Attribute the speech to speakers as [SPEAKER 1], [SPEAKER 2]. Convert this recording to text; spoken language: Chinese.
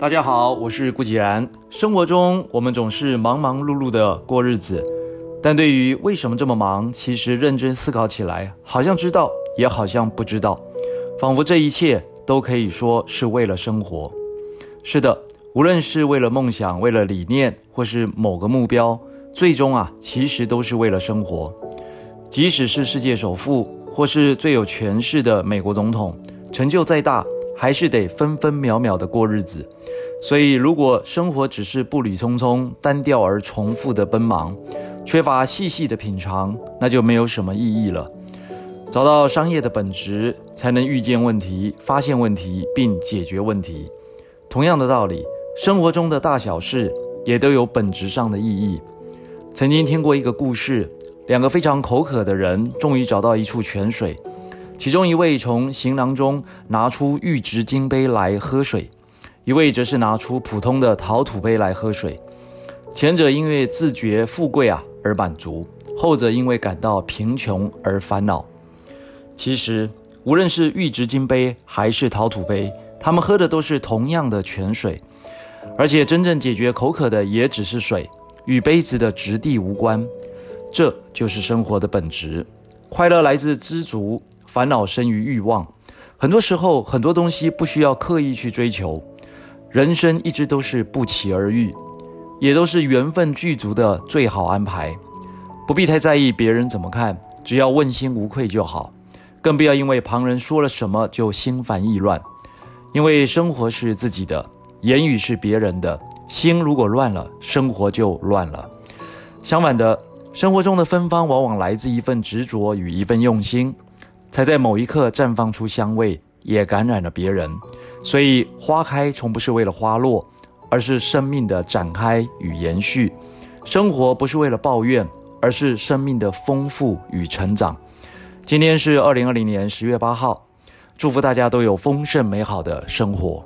[SPEAKER 1] 大家好，我是顾吉然。生活中，我们总是忙忙碌碌的过日子，但对于为什么这么忙，其实认真思考起来，好像知道，也好像不知道，仿佛这一切都可以说是为了生活。是的，无论是为了梦想、为了理念，或是某个目标，最终啊，其实都是为了生活。即使是世界首富，或是最有权势的美国总统，成就再大，还是得分分秒秒的过日子。所以，如果生活只是步履匆匆、单调而重复的奔忙，缺乏细细的品尝，那就没有什么意义了。找到商业的本质，才能预见问题、发现问题并解决问题。同样的道理，生活中的大小事也都有本质上的意义。曾经听过一个故事，两个非常口渴的人终于找到一处泉水，其中一位从行囊中拿出玉质金杯来喝水。一位则是拿出普通的陶土杯来喝水，前者因为自觉富贵啊而满足，后者因为感到贫穷而烦恼。其实，无论是玉质金杯还是陶土杯，他们喝的都是同样的泉水，而且真正解决口渴的也只是水，与杯子的质地无关。这就是生活的本质。快乐来自知足，烦恼生于欲望。很多时候，很多东西不需要刻意去追求。人生一直都是不期而遇，也都是缘分具足的最好安排，不必太在意别人怎么看，只要问心无愧就好。更不要因为旁人说了什么就心烦意乱，因为生活是自己的，言语是别人的，心如果乱了，生活就乱了。相反的，生活中的芬芳往往来自一份执着与一份用心，才在某一刻绽放出香味，也感染了别人。所以，花开从不是为了花落，而是生命的展开与延续。生活不是为了抱怨，而是生命的丰富与成长。今天是二零二零年十月八号，祝福大家都有丰盛美好的生活。